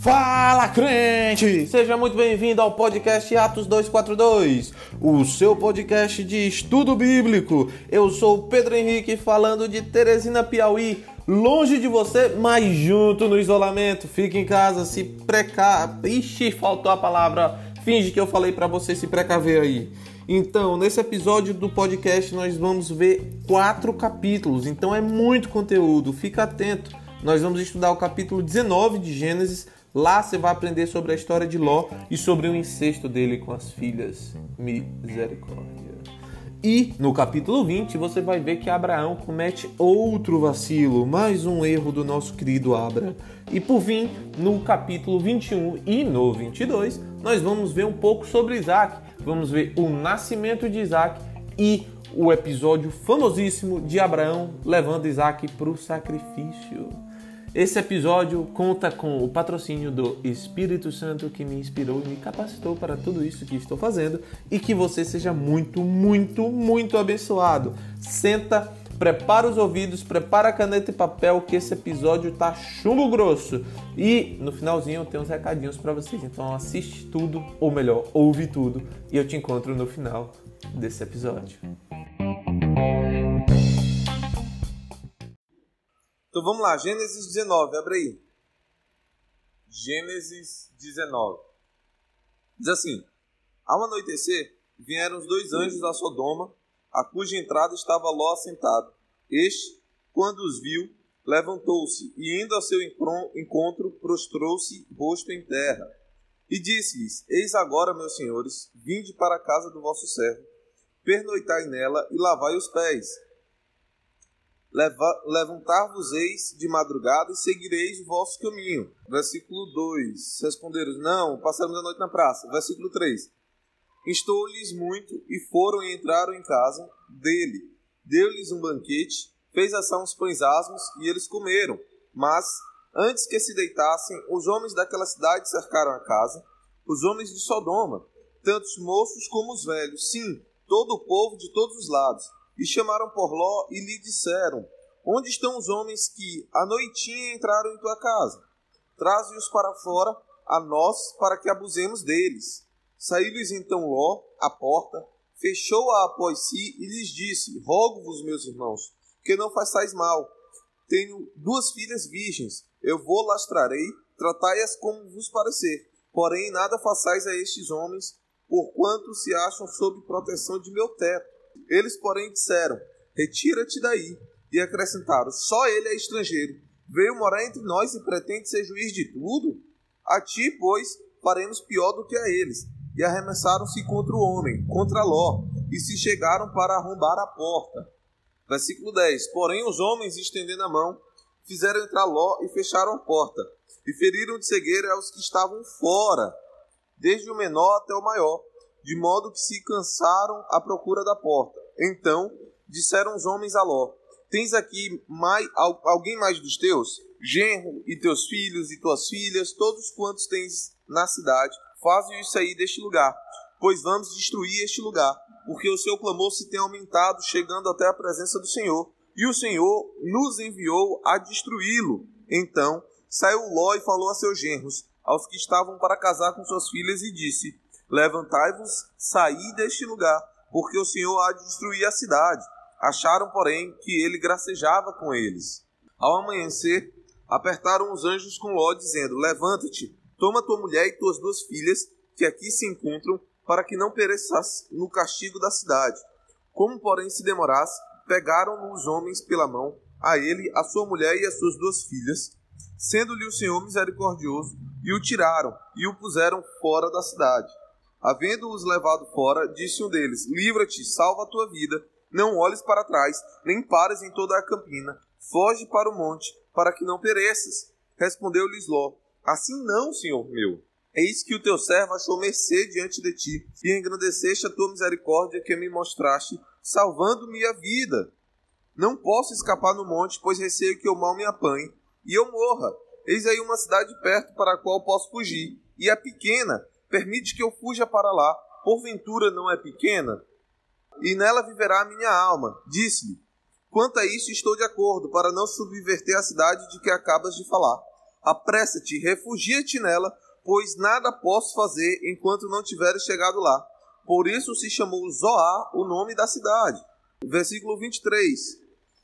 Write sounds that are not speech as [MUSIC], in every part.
Fala crente! Seja muito bem-vindo ao podcast Atos 242, o seu podcast de estudo bíblico. Eu sou Pedro Henrique falando de Teresina, Piauí, longe de você, mas junto no isolamento. Fique em casa, se preca... Ixi, faltou a palavra. Finge que eu falei para você se precaver aí. Então, nesse episódio do podcast nós vamos ver quatro capítulos, então é muito conteúdo. Fica atento. Nós vamos estudar o capítulo 19 de Gênesis Lá você vai aprender sobre a história de Ló e sobre o incesto dele com as filhas. Misericórdia. E no capítulo 20 você vai ver que Abraão comete outro vacilo, mais um erro do nosso querido Abra. E por fim, no capítulo 21 e no 22, nós vamos ver um pouco sobre Isaac. Vamos ver o nascimento de Isaac e o episódio famosíssimo de Abraão levando Isaac para o sacrifício. Esse episódio conta com o patrocínio do Espírito Santo que me inspirou e me capacitou para tudo isso que estou fazendo e que você seja muito, muito, muito abençoado. Senta, prepara os ouvidos, prepara a caneta e papel que esse episódio tá chumbo grosso. E no finalzinho eu tenho uns recadinhos para vocês, então assiste tudo, ou melhor, ouve tudo e eu te encontro no final desse episódio. Então vamos lá, Gênesis 19, abre aí. Gênesis 19. Diz assim: Ao anoitecer, vieram os dois anjos a Sodoma, a cuja entrada estava Ló assentado. Este, quando os viu, levantou-se e, indo ao seu encontro, prostrou-se rosto em terra. E disse-lhes: Eis agora, meus senhores, vinde para a casa do vosso servo, pernoitai nela e lavai os pés levantar-vos-eis de madrugada e seguireis o vosso caminho. Versículo 2. Responderam, não, passaremos a noite na praça. Versículo 3. Instou-lhes muito e foram e entraram em casa dele. Deu-lhes um banquete, fez assar uns pães asmos e eles comeram. Mas, antes que se deitassem, os homens daquela cidade cercaram a casa, os homens de Sodoma, tanto os moços como os velhos, sim, todo o povo de todos os lados e chamaram por Ló e lhe disseram: Onde estão os homens que à noitinha entraram em tua casa? Traze-os para fora a nós para que abusemos deles. Saiu-lhes então Ló à porta, fechou-a após si e lhes disse: Rogo-vos, meus irmãos, que não façais mal. Tenho duas filhas virgens, eu vou lastrarei, tratai-as como vos parecer. Porém, nada façais a estes homens, porquanto se acham sob proteção de meu teto. Eles, porém, disseram: Retira-te daí. E acrescentaram: Só ele é estrangeiro. Veio morar entre nós e pretende ser juiz de tudo? A ti, pois, faremos pior do que a eles. E arremessaram-se contra o homem, contra Ló, e se chegaram para arrombar a porta. Versículo 10: Porém, os homens, estendendo a mão, fizeram entrar Ló e fecharam a porta, e feriram de cegueira aos que estavam fora, desde o menor até o maior de modo que se cansaram à procura da porta. Então disseram os homens a Ló: Tens aqui mais, alguém mais dos teus? Genro e teus filhos e tuas filhas, todos quantos tens na cidade, faze-os sair deste lugar, pois vamos destruir este lugar, porque o seu clamor se tem aumentado, chegando até a presença do Senhor, e o Senhor nos enviou a destruí-lo. Então saiu Ló e falou a seus genros, aos que estavam para casar com suas filhas, e disse: Levantai-vos, saí deste lugar, porque o Senhor há de destruir a cidade. Acharam, porém, que ele gracejava com eles. Ao amanhecer, apertaram os anjos com Ló, dizendo: Levanta-te, toma tua mulher e tuas duas filhas, que aqui se encontram, para que não pereças no castigo da cidade. Como, porém, se demorasse, pegaram-no os homens pela mão, a ele, a sua mulher e as suas duas filhas, sendo-lhe o Senhor misericordioso, e o tiraram e o puseram fora da cidade. Havendo-os levado fora, disse um deles: Livra-te, salva a tua vida, não olhes para trás, nem pares em toda a campina, foge para o monte, para que não pereças. Respondeu-lhes Ló: Assim não, senhor meu. Eis que o teu servo achou mercê diante de ti, e engrandeceste a tua misericórdia que me mostraste, salvando-me a vida. Não posso escapar no monte, pois receio que o mal me apanhe, e eu morra. Eis aí uma cidade perto para a qual posso fugir, e é pequena, Permite que eu fuja para lá, porventura não é pequena? E nela viverá a minha alma. Disse-lhe: Quanto a isso, estou de acordo, para não subverter a cidade de que acabas de falar. Apressa-te, refugia-te nela, pois nada posso fazer enquanto não tiveres chegado lá. Por isso se chamou Zoar o nome da cidade. Versículo 23.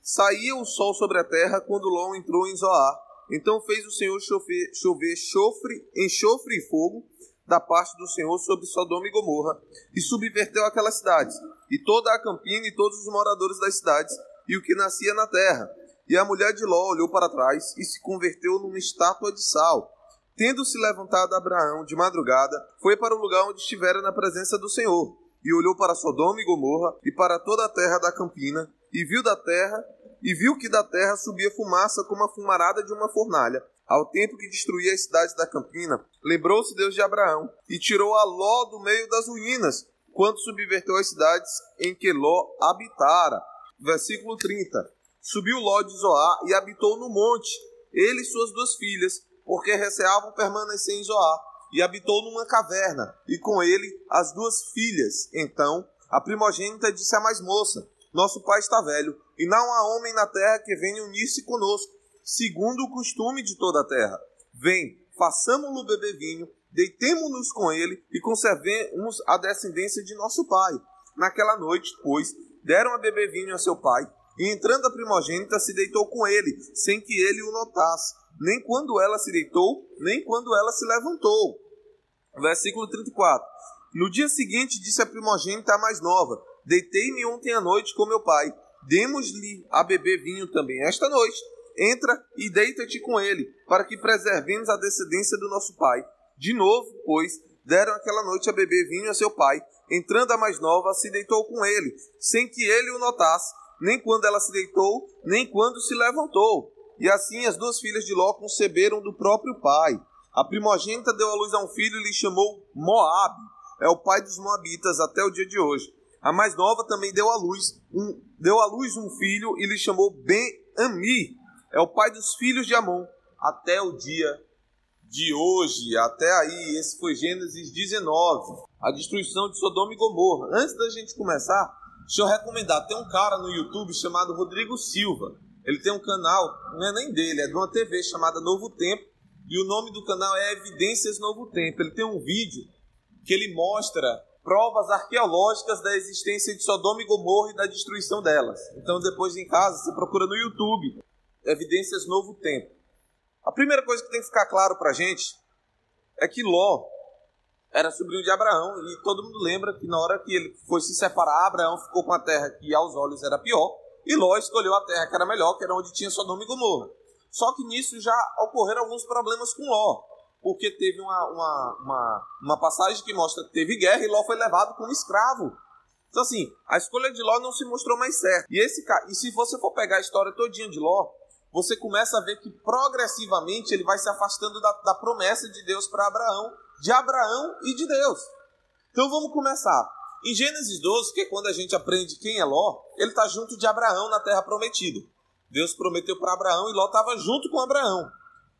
Saía o sol sobre a terra quando Ló entrou em Zoar. Então fez o Senhor chover, chover chofre, enxofre e fogo da parte do Senhor sobre Sodoma e Gomorra, e subverteu aquelas cidades, e toda a campina e todos os moradores das cidades, e o que nascia na terra. E a mulher de Ló olhou para trás e se converteu numa estátua de sal. Tendo-se levantado Abraão de madrugada, foi para o lugar onde estivera na presença do Senhor, e olhou para Sodoma e Gomorra e para toda a terra da campina, e viu da terra, e viu que da terra subia fumaça como a fumarada de uma fornalha, ao tempo que destruía as cidades da campina, lembrou-se Deus de Abraão e tirou a Ló do meio das ruínas, quando subverteu as cidades em que Ló habitara. Versículo 30. Subiu Ló de Zoar e habitou no monte, ele e suas duas filhas, porque receavam permanecer em Zoar, e habitou numa caverna, e com ele as duas filhas. Então a primogênita disse à mais moça: Nosso pai está velho, e não há homem na terra que venha unir-se conosco segundo o costume de toda a terra. Vem, façamos-lo beber vinho, deitemo-nos com ele e conservemos a descendência de nosso pai. Naquela noite, pois, deram a beber vinho a seu pai, e entrando a primogênita se deitou com ele, sem que ele o notasse, nem quando ela se deitou, nem quando ela se levantou. Versículo 34. No dia seguinte disse a primogênita a mais nova: Deitei-me ontem à noite com meu pai, demos-lhe a beber vinho também esta noite entra e deita-te com ele, para que preservemos a descendência do nosso pai. De novo, pois, deram aquela noite a beber vinho a seu pai. Entrando a mais nova, se deitou com ele, sem que ele o notasse, nem quando ela se deitou, nem quando se levantou. E assim as duas filhas de Ló conceberam do próprio pai. A primogênita deu à luz a um filho e lhe chamou Moabe. É o pai dos moabitas até o dia de hoje. A mais nova também deu à luz um, deu à luz um filho e lhe chamou Ben-Ami é o pai dos filhos de Amon até o dia de hoje. Até aí, esse foi Gênesis 19, a destruição de Sodoma e Gomorra. Antes da gente começar, deixa eu recomendar: tem um cara no YouTube chamado Rodrigo Silva. Ele tem um canal, não é nem dele, é de uma TV chamada Novo Tempo. E o nome do canal é Evidências Novo Tempo. Ele tem um vídeo que ele mostra provas arqueológicas da existência de Sodoma e Gomorra e da destruição delas. Então, depois em casa, você procura no YouTube. Evidências Novo Tempo. A primeira coisa que tem que ficar claro para a gente é que Ló era sobrinho de Abraão e todo mundo lembra que na hora que ele foi se separar, Abraão ficou com a terra que aos olhos era pior e Ló escolheu a terra que era melhor, que era onde tinha Sodoma e Gomorra. Só que nisso já ocorreram alguns problemas com Ló, porque teve uma, uma, uma, uma passagem que mostra que teve guerra e Ló foi levado como escravo. Então, assim, a escolha de Ló não se mostrou mais certa. E, esse, e se você for pegar a história todinha de Ló, você começa a ver que progressivamente ele vai se afastando da, da promessa de Deus para Abraão, de Abraão e de Deus. Então vamos começar. Em Gênesis 12, que é quando a gente aprende quem é Ló, ele está junto de Abraão na terra prometida. Deus prometeu para Abraão e Ló estava junto com Abraão.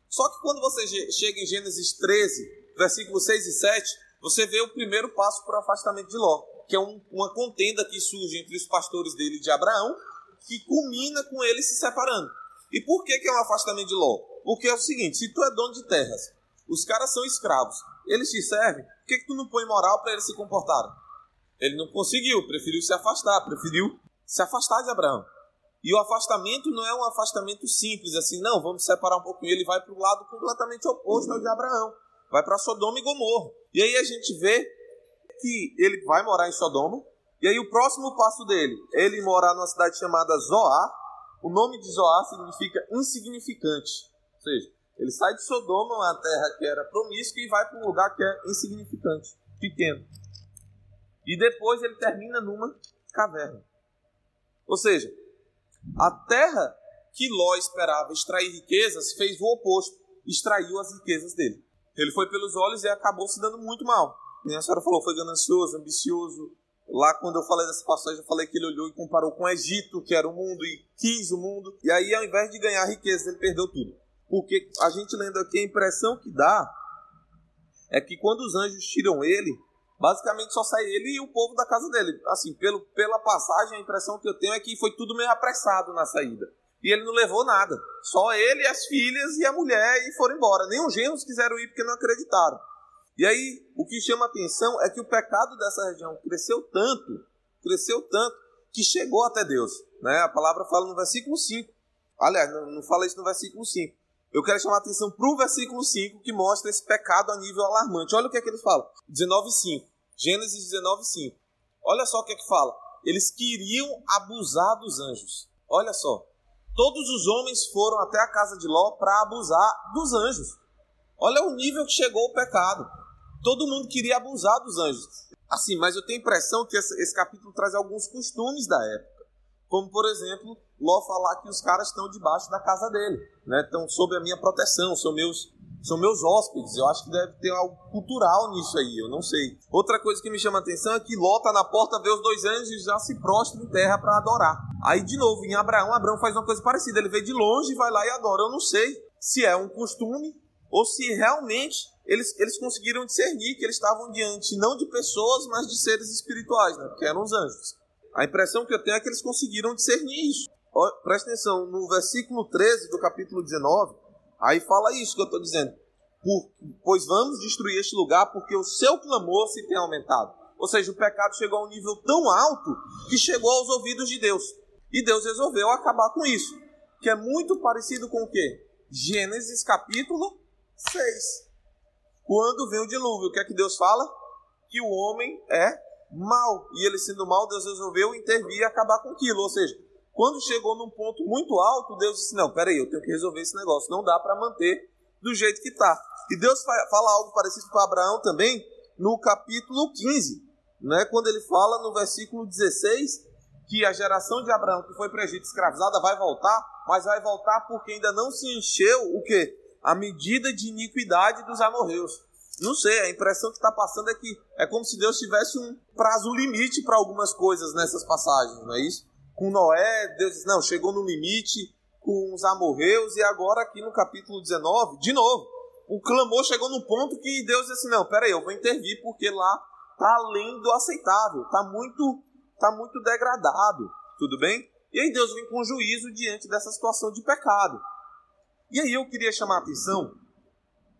Só que quando você chega em Gênesis 13, versículos 6 e 7, você vê o primeiro passo para o afastamento de Ló, que é um, uma contenda que surge entre os pastores dele de Abraão, que culmina com ele se separando. E por que, que é um afastamento de Ló? Porque é o seguinte: se tu é dono de terras, os caras são escravos, eles te servem, por que, que tu não põe moral para eles se comportarem? Ele não conseguiu, preferiu se afastar, preferiu se afastar de Abraão. E o afastamento não é um afastamento simples, assim, não, vamos separar um pouquinho. Ele vai para o lado completamente oposto ao de Abraão. Vai para Sodoma e Gomorra. E aí a gente vê que ele vai morar em Sodoma. E aí o próximo passo dele, ele morar numa cidade chamada Zoar, o nome de Zoar significa insignificante. Ou seja, ele sai de Sodoma, uma terra que era promíscua, e vai para um lugar que é insignificante, pequeno. E depois ele termina numa caverna. Ou seja, a terra que Ló esperava extrair riquezas fez o oposto, extraiu as riquezas dele. Ele foi pelos olhos e acabou se dando muito mal. E a senhora falou, foi ganancioso, ambicioso, Lá, quando eu falei dessa passagem, eu falei que ele olhou e comparou com o Egito, que era o mundo, e quis o mundo. E aí, ao invés de ganhar riqueza, ele perdeu tudo. Porque a gente lendo aqui, a impressão que dá é que quando os anjos tiram ele, Basicamente só sai ele e o povo da casa dele. Assim, pelo, pela passagem, a impressão que eu tenho é que foi tudo meio apressado na saída. E ele não levou nada. Só ele, as filhas e a mulher e foram embora. Nem os genros quiseram ir porque não acreditaram. E aí, o que chama atenção é que o pecado dessa região cresceu tanto, cresceu tanto, que chegou até Deus. Né? A palavra fala no versículo 5. Aliás, não, fala isso no versículo 5. Eu quero chamar a atenção para o versículo 5, que mostra esse pecado a nível alarmante. Olha o que é que ele fala. 19,5. Gênesis 19,5. Olha só o que é que fala. Eles queriam abusar dos anjos. Olha só. Todos os homens foram até a casa de Ló para abusar dos anjos. Olha o nível que chegou o pecado. Todo mundo queria abusar dos anjos. Assim, mas eu tenho a impressão que esse, capítulo traz alguns costumes da época. Como, por exemplo, Ló falar que os caras estão debaixo da casa dele, né? Estão sob a minha proteção, são meus, são meus hóspedes. Eu acho que deve ter algo cultural nisso aí, eu não sei. Outra coisa que me chama a atenção é que Ló tá na porta, vê os dois anjos e já se prostra em terra para adorar. Aí, de novo, em Abraão, Abraão faz uma coisa parecida. Ele vê de longe, vai lá e adora. Eu não sei se é um costume ou se realmente eles, eles conseguiram discernir que eles estavam diante não de pessoas, mas de seres espirituais, né? Porque eram os anjos. A impressão que eu tenho é que eles conseguiram discernir isso. Presta atenção, no versículo 13 do capítulo 19, aí fala isso que eu estou dizendo. Por, pois vamos destruir este lugar porque o seu clamor se tem aumentado. Ou seja, o pecado chegou a um nível tão alto que chegou aos ouvidos de Deus. E Deus resolveu acabar com isso. Que é muito parecido com o quê? Gênesis capítulo 6. Quando vem o dilúvio, o que é que Deus fala? Que o homem é mal. E ele sendo mal, Deus resolveu intervir e acabar com aquilo. Ou seja, quando chegou num ponto muito alto, Deus disse: Não, peraí, eu tenho que resolver esse negócio. Não dá para manter do jeito que está. E Deus fala algo parecido com Abraão também no capítulo 15, né? quando ele fala no versículo 16 que a geração de Abraão que foi para Egito escravizada vai voltar, mas vai voltar porque ainda não se encheu o que? A medida de iniquidade dos amorreus. Não sei, a impressão que está passando é que é como se Deus tivesse um prazo limite para algumas coisas nessas passagens, não é isso? com Noé, Deus diz, não, chegou no limite com os amorreus, e agora aqui no capítulo 19, de novo, o clamor chegou no ponto que Deus disse assim, não, peraí, eu vou intervir, porque lá tá além do aceitável, tá muito, tá muito degradado, tudo bem? E aí Deus vem com juízo diante dessa situação de pecado. E aí eu queria chamar a atenção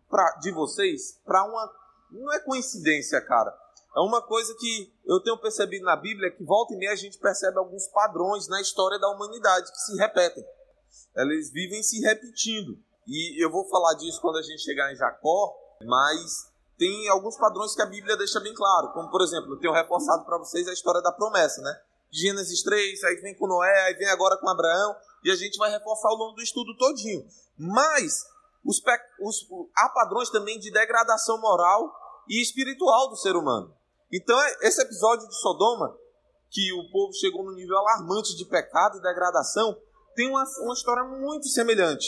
pra, de vocês para uma. Não é coincidência, cara. É uma coisa que eu tenho percebido na Bíblia que volta e meia a gente percebe alguns padrões na história da humanidade que se repetem. Eles vivem se repetindo. E eu vou falar disso quando a gente chegar em Jacó, mas tem alguns padrões que a Bíblia deixa bem claro. Como, por exemplo, eu tenho reforçado para vocês a história da promessa, né? Gênesis 3, aí vem com Noé, aí vem agora com Abraão, e a gente vai reforçar ao longo do estudo todinho. Mas os, os, há padrões também de degradação moral e espiritual do ser humano. Então, é, esse episódio de Sodoma, que o povo chegou no nível alarmante de pecado e degradação, tem uma, uma história muito semelhante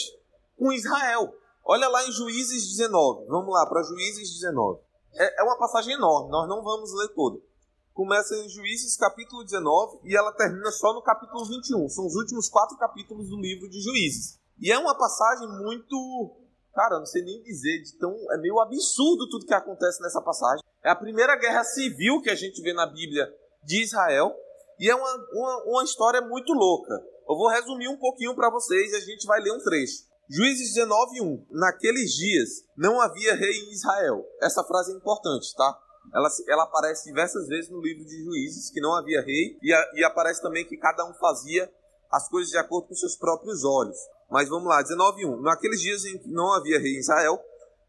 com Israel. Olha lá em Juízes 19. Vamos lá para Juízes 19. É, é uma passagem enorme, nós não vamos ler toda. Começa em Juízes capítulo 19 e ela termina só no capítulo 21. São os últimos quatro capítulos do livro de Juízes. E é uma passagem muito Cara, não sei nem dizer, de tão, é meio absurdo tudo que acontece nessa passagem. É a primeira guerra civil que a gente vê na Bíblia de Israel. E é uma, uma, uma história muito louca. Eu vou resumir um pouquinho para vocês e a gente vai ler um trecho. Juízes 19, 1. Naqueles dias não havia rei em Israel. Essa frase é importante, tá? Ela, ela aparece diversas vezes no livro de Juízes, que não havia rei, e, a, e aparece também que cada um fazia as coisas de acordo com seus próprios olhos. Mas vamos lá, 19.1. Naqueles dias em que não havia rei em Israel,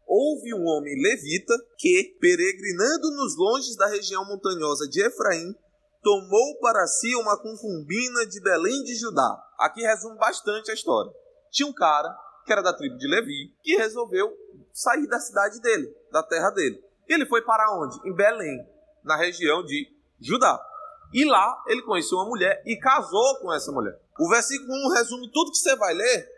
houve um homem levita que, peregrinando nos longes da região montanhosa de Efraim, tomou para si uma concubina de Belém de Judá. Aqui resume bastante a história. Tinha um cara, que era da tribo de Levi, que resolveu sair da cidade dele, da terra dele. Ele foi para onde? Em Belém, na região de Judá. E lá ele conheceu uma mulher e casou com essa mulher. O versículo 1 resume tudo que você vai ler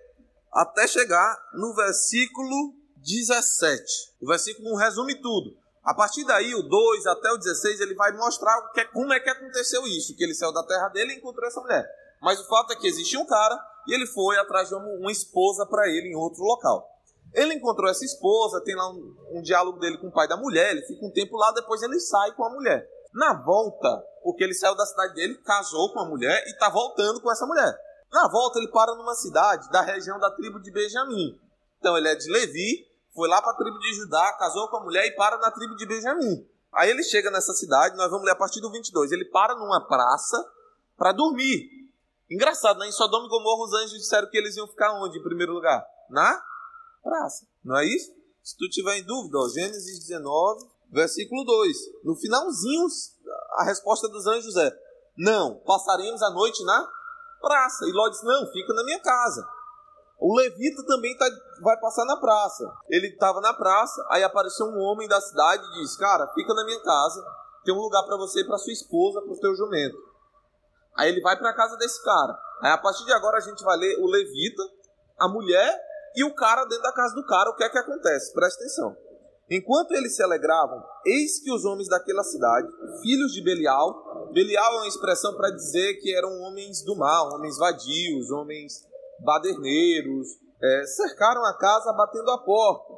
até chegar no versículo 17. O versículo 1 resume tudo. A partir daí, o 2 até o 16, ele vai mostrar que, é, como é que aconteceu isso, que ele saiu da terra dele e encontrou essa mulher. Mas o fato é que existia um cara e ele foi atrás de uma, esposa para ele em outro local. Ele encontrou essa esposa, tem lá um, um, diálogo dele com o pai da mulher, ele fica um tempo lá, depois ele sai com a mulher. Na volta, porque ele saiu da cidade dele, casou com a mulher e está voltando com essa mulher. Na volta, ele para numa cidade da região da tribo de Benjamim. Então, ele é de Levi, foi lá para a tribo de Judá, casou com a mulher e para na tribo de Benjamim. Aí ele chega nessa cidade, nós vamos ler a partir do 22. Ele para numa praça para dormir. Engraçado, né? Em Sodoma e Gomorra, os anjos disseram que eles iam ficar onde, em primeiro lugar? Na praça. Não é isso? Se tu tiver em dúvida, ó, Gênesis 19, versículo 2. No finalzinho, a resposta dos anjos é: Não, passaremos a noite na praça. E Ló disse: Não, fica na minha casa. O levita também tá, vai passar na praça. Ele estava na praça, aí apareceu um homem da cidade e disse: Cara, fica na minha casa, tem um lugar para você e para sua esposa, para o teu jumento. Aí ele vai para a casa desse cara. Aí a partir de agora a gente vai ler o levita, a mulher e o cara dentro da casa do cara. O que é que acontece? Presta atenção. Enquanto eles se alegravam, eis que os homens daquela cidade, filhos de Belial, Belial é uma expressão para dizer que eram homens do mal, homens vadios, homens baderneiros, é, cercaram a casa batendo a porta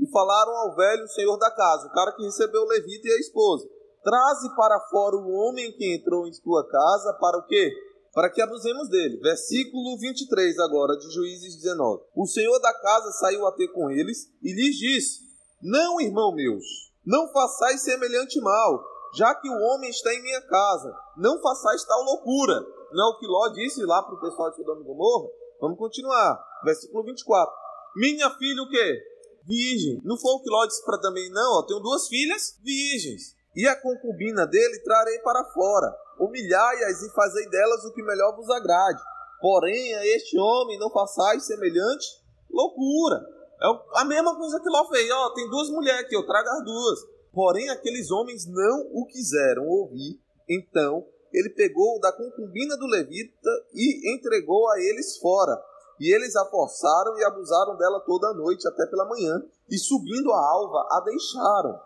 e falaram ao velho senhor da casa, o cara que recebeu o levita e a esposa: Traze para fora o homem que entrou em tua casa para o quê? Para que abusemos dele. Versículo 23 agora de Juízes 19. O senhor da casa saiu a ter com eles e lhes disse: Não, irmão meus, não façais semelhante mal, já que o homem está em minha casa. Não façais tal loucura não é o que Ló disse lá para o pessoal de Sodoma e Gomorra? Vamos continuar. Versículo 24. Minha filha o quê? Virgem. Não foi o que Ló disse para também, não. Ó, tenho duas filhas virgens. E a concubina dele trarei para fora. Humilhai-as e fazei delas o que melhor vos agrade. Porém, a este homem não façais semelhante loucura. É a mesma coisa que Ló fez. Ó, tem duas mulheres aqui, eu trago as duas. Porém, aqueles homens não o quiseram ouvir. Então ele pegou da concubina do levita e entregou a eles fora. E eles a forçaram e abusaram dela toda a noite até pela manhã, e subindo a alva a deixaram.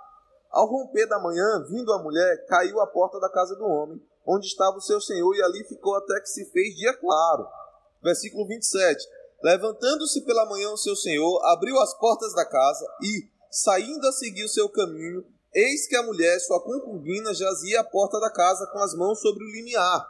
Ao romper da manhã, vindo a mulher, caiu à porta da casa do homem, onde estava o seu senhor, e ali ficou até que se fez dia claro. Versículo 27. Levantando-se pela manhã o seu senhor, abriu as portas da casa e, saindo a seguir o seu caminho, Eis que a mulher, sua concubina, jazia à porta da casa com as mãos sobre o limiar.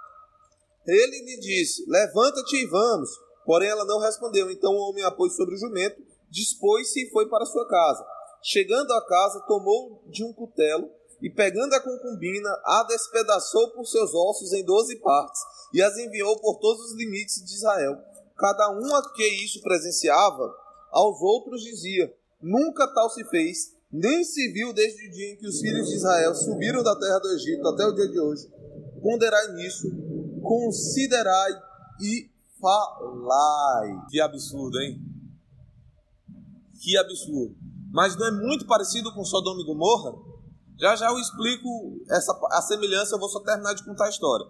Ele lhe disse: Levanta-te e vamos. Porém, ela não respondeu. Então o homem a pôs sobre o jumento, dispôs-se e foi para sua casa. Chegando à casa, tomou de um cutelo e, pegando a concubina, a despedaçou por seus ossos em doze partes e as enviou por todos os limites de Israel. Cada um a que isso presenciava, aos outros dizia: Nunca tal se fez nem se viu desde o dia em que os filhos de Israel subiram da terra do Egito até o dia de hoje. Ponderai nisso, considerai e falai. Que absurdo, hein? Que absurdo. Mas não é muito parecido com Sodoma e Gomorra? Já já eu explico essa, a semelhança, eu vou só terminar de contar a história.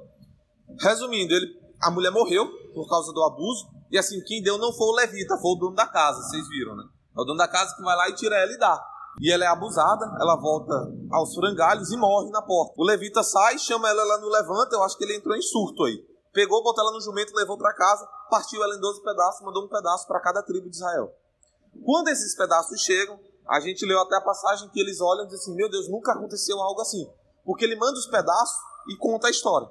Resumindo, ele, a mulher morreu por causa do abuso, e assim, quem deu não foi o levita, foi o dono da casa, vocês viram, né? É o dono da casa que vai lá e tira ela e dá. E ela é abusada, ela volta aos frangalhos e morre na porta. O levita sai, chama ela lá no levanta, eu acho que ele entrou em surto aí. Pegou, botou ela no jumento, levou para casa, partiu ela em 12 pedaços, mandou um pedaço para cada tribo de Israel. Quando esses pedaços chegam, a gente leu até a passagem que eles olham e dizem assim: Meu Deus, nunca aconteceu algo assim. Porque ele manda os pedaços e conta a história.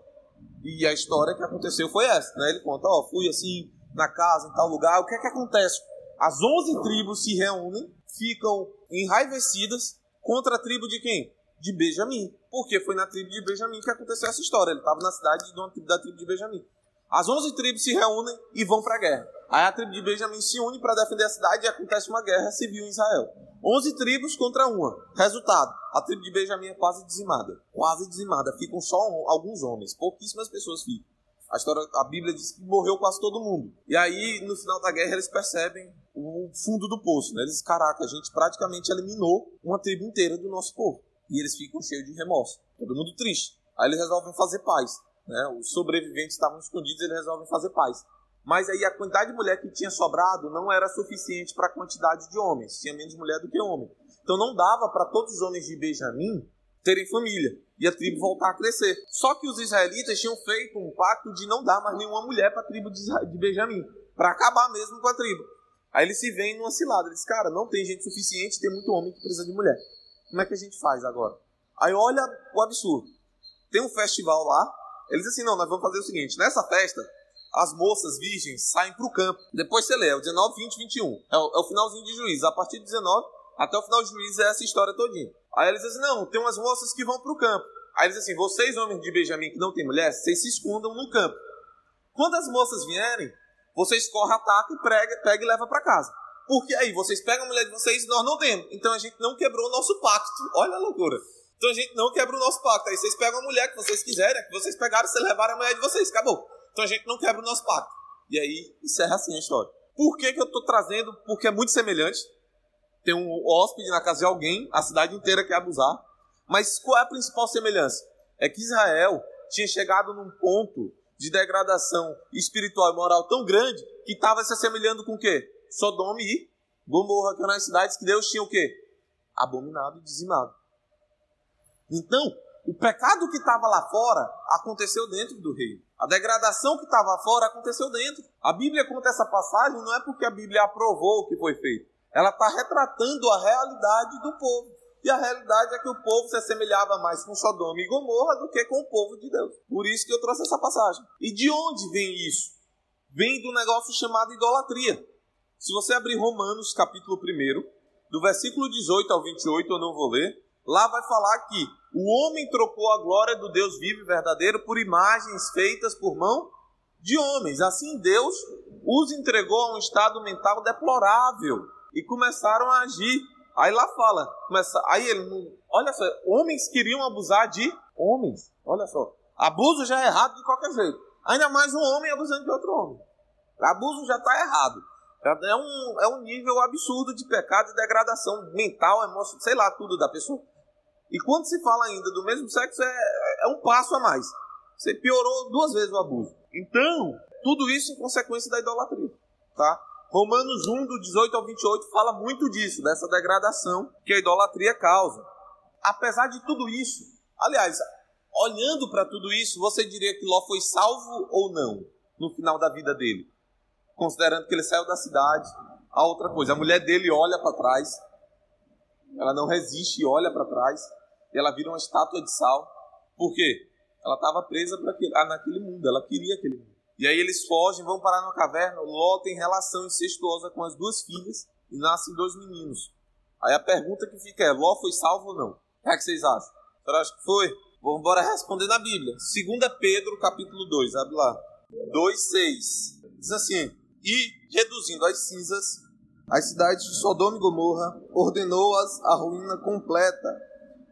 E a história que aconteceu foi essa, né? Ele conta: Ó, oh, fui assim na casa, em tal lugar. O que é que acontece? As 11 tribos se reúnem ficam enraivecidas contra a tribo de quem? De Benjamim. Porque foi na tribo de Benjamim que aconteceu essa história. Ele estava na cidade da tribo de Benjamim. As 11 tribos se reúnem e vão para a guerra. Aí a tribo de Benjamim se une para defender a cidade e acontece uma guerra civil em Israel. 11 tribos contra uma. Resultado: a tribo de Benjamim é quase dizimada. Quase dizimada. Ficam só alguns homens. Pouquíssimas pessoas ficam. A história, a Bíblia diz que morreu quase todo mundo. E aí, no final da guerra, eles percebem o fundo do poço, né? Eles caraca, a gente praticamente eliminou uma tribo inteira do nosso povo. E eles ficam cheios de remorso. Todo mundo triste. Aí eles resolvem fazer paz. Né? Os sobreviventes estavam escondidos, eles resolvem fazer paz. Mas aí a quantidade de mulher que tinha sobrado não era suficiente para a quantidade de homens. Tinha menos mulher do que homem. Então não dava para todos os homens de Benjamim terem família e a tribo voltar a crescer. Só que os israelitas tinham feito um pacto de não dar mais nenhuma mulher para a tribo de Benjamim, para acabar mesmo com a tribo. Aí eles se veem numa cilada. Eles, cara, não tem gente suficiente, tem muito homem que precisa de mulher. Como é que a gente faz agora? Aí olha o absurdo. Tem um festival lá. Eles assim, não, nós vamos fazer o seguinte. Nessa festa, as moças virgens saem para o campo. Depois você lê, é o 19, 20, 21. É o, é o finalzinho de juízo. A partir do 19 até o final de juízo é essa história todinha. Aí eles dizem não, tem umas moças que vão para o campo. Aí eles dizem assim, vocês homens de Benjamim que não tem mulher, vocês se escondam no campo. Quando as moças vierem, vocês correm, atacam, prega, pega e leva para casa. Porque aí vocês pegam a mulher de vocês e nós não temos. Então a gente não quebrou o nosso pacto. Olha a loucura. Então a gente não quebra o nosso pacto. Aí vocês pegam a mulher que vocês quiserem, que vocês pegaram, vocês levaram a mulher de vocês. Acabou. Então a gente não quebra o nosso pacto. E aí encerra assim a história. Por que, que eu estou trazendo? Porque é muito semelhante. Tem um hóspede na casa de alguém, a cidade inteira quer abusar. Mas qual é a principal semelhança? É que Israel tinha chegado num ponto de degradação espiritual e moral tão grande que estava se assemelhando com o quê? Sodoma e Gomorra, que eram as cidades que Deus tinha o quê? Abominado e dizimado. Então, o pecado que estava lá fora aconteceu dentro do reino. A degradação que estava fora aconteceu dentro. A Bíblia conta essa passagem não é porque a Bíblia aprovou o que foi feito. Ela está retratando a realidade do povo. E a realidade é que o povo se assemelhava mais com Sodoma e Gomorra do que com o povo de Deus. Por isso que eu trouxe essa passagem. E de onde vem isso? Vem do negócio chamado idolatria. Se você abrir Romanos, capítulo 1, do versículo 18 ao 28, eu não vou ler, lá vai falar que o homem trocou a glória do Deus vivo e verdadeiro por imagens feitas por mão de homens. Assim Deus os entregou a um estado mental deplorável e começaram a agir Aí lá fala, começa, aí ele, olha só, homens queriam abusar de homens. Olha só, abuso já é errado de qualquer jeito. Ainda mais um homem abusando de outro homem. Abuso já está errado. É um, é um nível absurdo de pecado e degradação mental, emocional, sei lá, tudo da pessoa. E quando se fala ainda do mesmo sexo, é, é um passo a mais. Você piorou duas vezes o abuso. Então, tudo isso em consequência da idolatria. Tá? Romanos 1, do 18 ao 28, fala muito disso, dessa degradação que a idolatria causa. Apesar de tudo isso, aliás, olhando para tudo isso, você diria que Ló foi salvo ou não no final da vida dele? Considerando que ele saiu da cidade. A outra coisa, a mulher dele olha para trás, ela não resiste e olha para trás, e ela vira uma estátua de sal. Por quê? Ela estava presa ah, naquele mundo, ela queria aquele mundo. E aí eles fogem, vão parar numa caverna. Ló tem relação incestuosa com as duas filhas e nascem dois meninos. Aí a pergunta que fica é: Ló foi salvo ou não? O que, é que vocês acham? Você acha que foi? Vamos embora responder na Bíblia. 2 Pedro, capítulo 2, abre lá. 2,6. Diz assim: E, reduzindo as cinzas, as cidades de Sodoma e Gomorra, ordenou-as a ruína completa,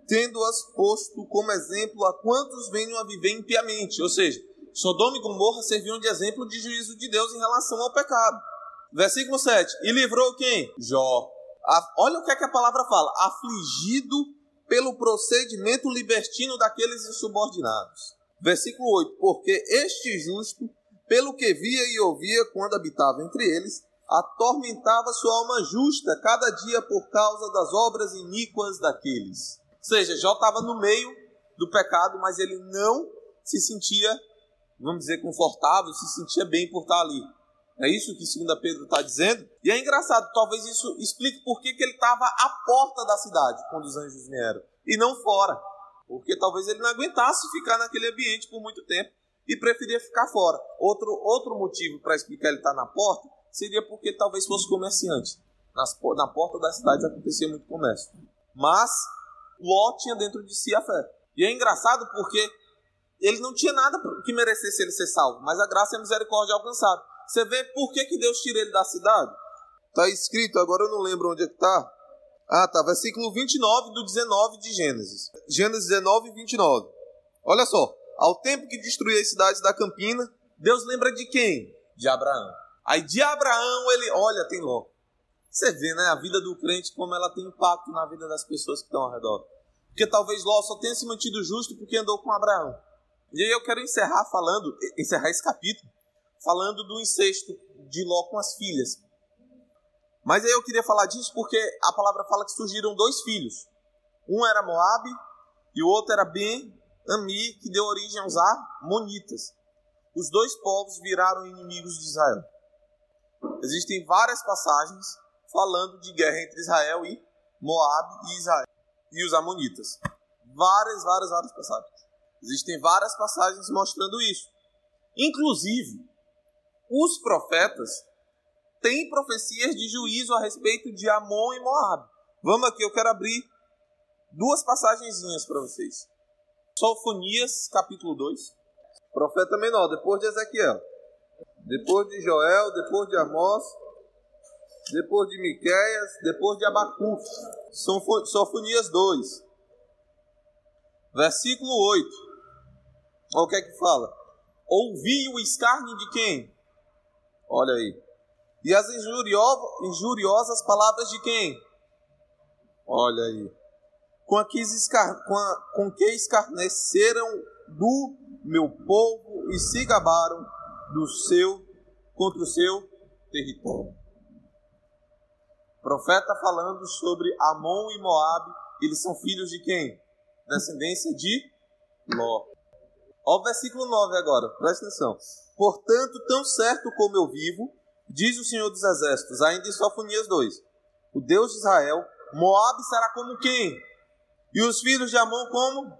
tendo-as posto como exemplo a quantos venham a viver impiamente. Ou seja, Sodoma e Gomorra serviam de exemplo de juízo de Deus em relação ao pecado. Versículo 7. E livrou quem? Jó. olha o que, é que a palavra fala. Afligido pelo procedimento libertino daqueles insubordinados. Versículo 8. Porque este justo, pelo que via e ouvia quando habitava entre eles, atormentava sua alma justa cada dia por causa das obras iníquas daqueles. Ou seja, Jó estava no meio do pecado, mas ele não se sentia vamos dizer, confortável, se sentia bem por estar ali. É isso que 2 Pedro está dizendo? E é engraçado, talvez isso explique por que, que ele estava à porta da cidade quando os anjos vieram, e não fora. Porque talvez ele não aguentasse ficar naquele ambiente por muito tempo e preferia ficar fora. Outro, outro motivo para explicar ele estar tá na porta seria porque talvez fosse comerciante. Nas, na porta das cidades acontecia muito comércio. Mas Ló tinha dentro de si a fé. E é engraçado porque ele não tinha nada que merecesse ele ser salvo, mas a graça e a misericórdia alcançaram. Você vê por que, que Deus tira ele da cidade? Está escrito, agora eu não lembro onde é que está. Ah, tá, versículo 29 do 19 de Gênesis. Gênesis 19, 29. Olha só, ao tempo que destruía as cidades da campina, Deus lembra de quem? De Abraão. Aí de Abraão ele, olha, tem Ló. Você vê, né, a vida do crente, como ela tem impacto na vida das pessoas que estão ao redor. Porque talvez Ló só tenha se mantido justo porque andou com Abraão. E aí eu quero encerrar falando, encerrar esse capítulo, falando do incesto de Ló com as filhas. Mas aí eu queria falar disso porque a palavra fala que surgiram dois filhos. Um era Moabe e o outro era Ben-Ami, que deu origem aos Amonitas. Os dois povos viraram inimigos de Israel. existem várias passagens falando de guerra entre Israel e Moab e Israel e os amonitas. Várias, várias, várias passagens. Existem várias passagens mostrando isso. Inclusive, os profetas têm profecias de juízo a respeito de Amon e Moab. Vamos aqui, eu quero abrir duas passagenzinhas para vocês. Sofonias, capítulo 2. Profeta menor, depois de Ezequiel. Depois de Joel, depois de Amós, depois de Miqueias, depois de Abacuque. Sofonias 2. Versículo 8. Olha o que é que fala. Ouvi o escárnio de quem? Olha aí. E as injuriosas palavras de quem? Olha aí. Com, a que, escar, com, a, com que escarneceram do meu povo e se gabaram do seu contra o seu território. Profeta falando sobre Amon e Moabe, eles são filhos de quem? Descendência de Ló. Olha o versículo 9 agora, presta atenção. Portanto, tão certo como eu vivo, diz o Senhor dos Exércitos, ainda em Sofonias 2, o Deus de Israel, Moabe será como quem? E os filhos de Amon como?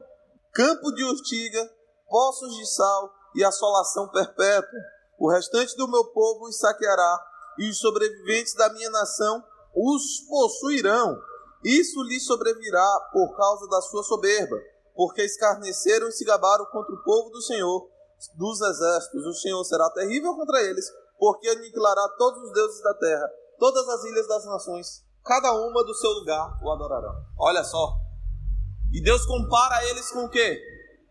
Campo de urtiga, poços de sal e assolação perpétua. O restante do meu povo os saqueará, e os sobreviventes da minha nação os possuirão. Isso lhes sobrevirá por causa da sua soberba, porque escarneceram e se gabaram contra o povo do Senhor dos exércitos. O Senhor será terrível contra eles, porque aniquilará todos os deuses da terra, todas as ilhas das nações, cada uma do seu lugar o adorarão. Olha só. E Deus compara eles com o quê?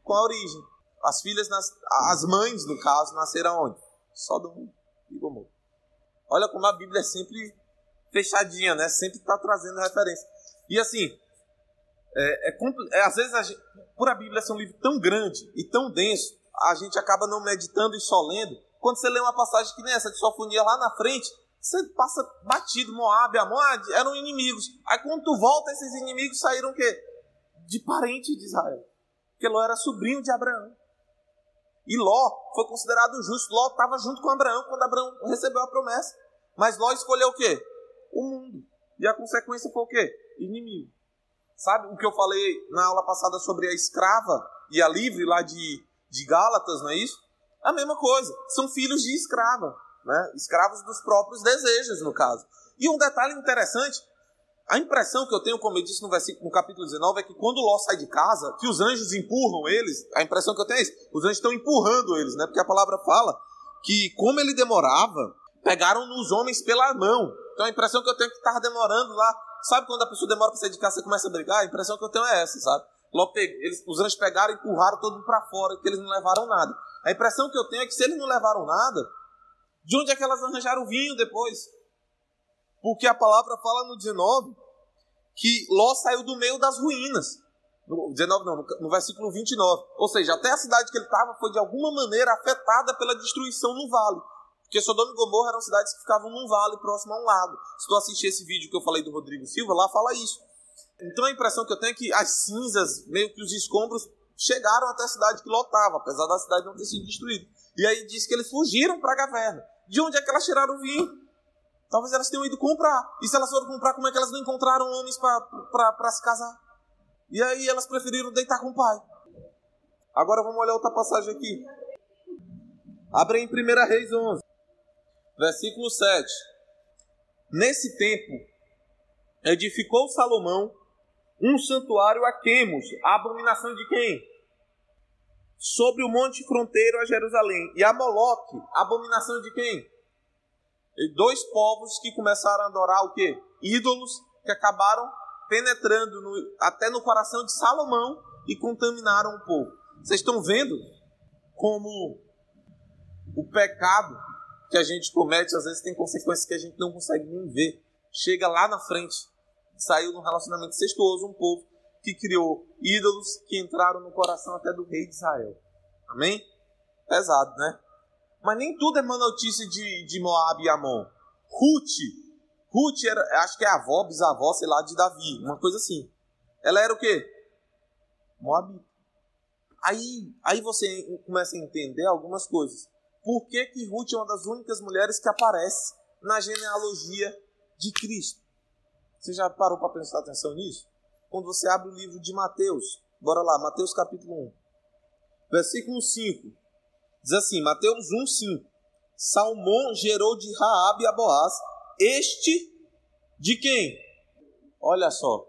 Com a origem. As filhas, nas, as mães, no caso, nasceram onde? Sodoma e Gomorra. Olha como a Bíblia é sempre fechadinha, né? Sempre está trazendo referência. E assim, é, é, é às vezes, a gente, por a Bíblia ser um livro tão grande e tão denso, a gente acaba não meditando e só lendo. Quando você lê uma passagem que nem essa de Sofonia lá na frente, você passa batido, Moab, Amon, eram inimigos. Aí quando tu volta, esses inimigos saíram o quê? De parente de Israel. Porque Ló era sobrinho de Abraão. E Ló foi considerado justo. Ló estava junto com Abraão quando Abraão recebeu a promessa. Mas Ló escolheu o quê? O mundo. E a consequência foi o quê? Inimigo. Sabe o que eu falei na aula passada sobre a escrava e a livre lá de, de Gálatas, não é isso? A mesma coisa. São filhos de escrava. Né? Escravos dos próprios desejos, no caso. E um detalhe interessante, a impressão que eu tenho, como eu disse no, versículo, no capítulo 19, é que quando Ló sai de casa, que os anjos empurram eles, a impressão que eu tenho é isso, os anjos estão empurrando eles, né? Porque a palavra fala que como ele demorava, pegaram nos homens pela mão. Então a impressão que eu tenho é que estava demorando lá. Sabe quando a pessoa demora para sair de casa, você começa a brigar? A impressão que eu tenho é essa, sabe? Logo, eles, os anjos pegaram e empurraram todo mundo para fora, que eles não levaram nada. A impressão que eu tenho é que se eles não levaram nada, de onde é que elas arranjaram vinho depois? Porque a palavra fala no 19 que Ló saiu do meio das ruínas. No 19 não, no versículo 29. Ou seja, até a cidade que ele estava foi de alguma maneira afetada pela destruição no vale. Porque Sodoma e Gomorra eram cidades que ficavam num vale próximo a um lago. Se tu assistir esse vídeo que eu falei do Rodrigo Silva, lá fala isso. Então a impressão que eu tenho é que as cinzas, meio que os escombros, chegaram até a cidade que lotava, apesar da cidade não ter sido destruída. E aí diz que eles fugiram para a caverna. De onde é que elas tiraram o vinho? Talvez elas tenham ido comprar. E se elas foram comprar, como é que elas não encontraram homens para se casar? E aí elas preferiram deitar com o pai. Agora vamos olhar outra passagem aqui. Abre em 1 Reis 11 versículo 7. Nesse tempo, edificou Salomão um santuário a Quemos, a abominação de quem? Sobre o monte fronteiro a Jerusalém. E a Moloque, a abominação de quem? E dois povos que começaram a adorar o quê? Ídolos que acabaram penetrando no, até no coração de Salomão e contaminaram o povo. Vocês estão vendo como o pecado que a gente comete, às vezes tem consequências que a gente não consegue nem ver. Chega lá na frente. Saiu num relacionamento incestuoso um povo que criou ídolos que entraram no coração até do rei de Israel. Amém? Pesado, né? Mas nem tudo é uma notícia de, de Moab e Amon. Ruth, Ruth era, acho que é avó, bisavó, sei lá, de Davi, uma coisa assim. Ela era o quê? Moab. Aí, aí você começa a entender algumas coisas. Por que, que Ruth é uma das únicas mulheres que aparece na genealogia de Cristo. Você já parou para prestar atenção nisso? Quando você abre o livro de Mateus, bora lá, Mateus capítulo 1, versículo 5. Diz assim, Mateus 1, 5. Salmão gerou de Raabe a Boaz, este de quem? Olha só.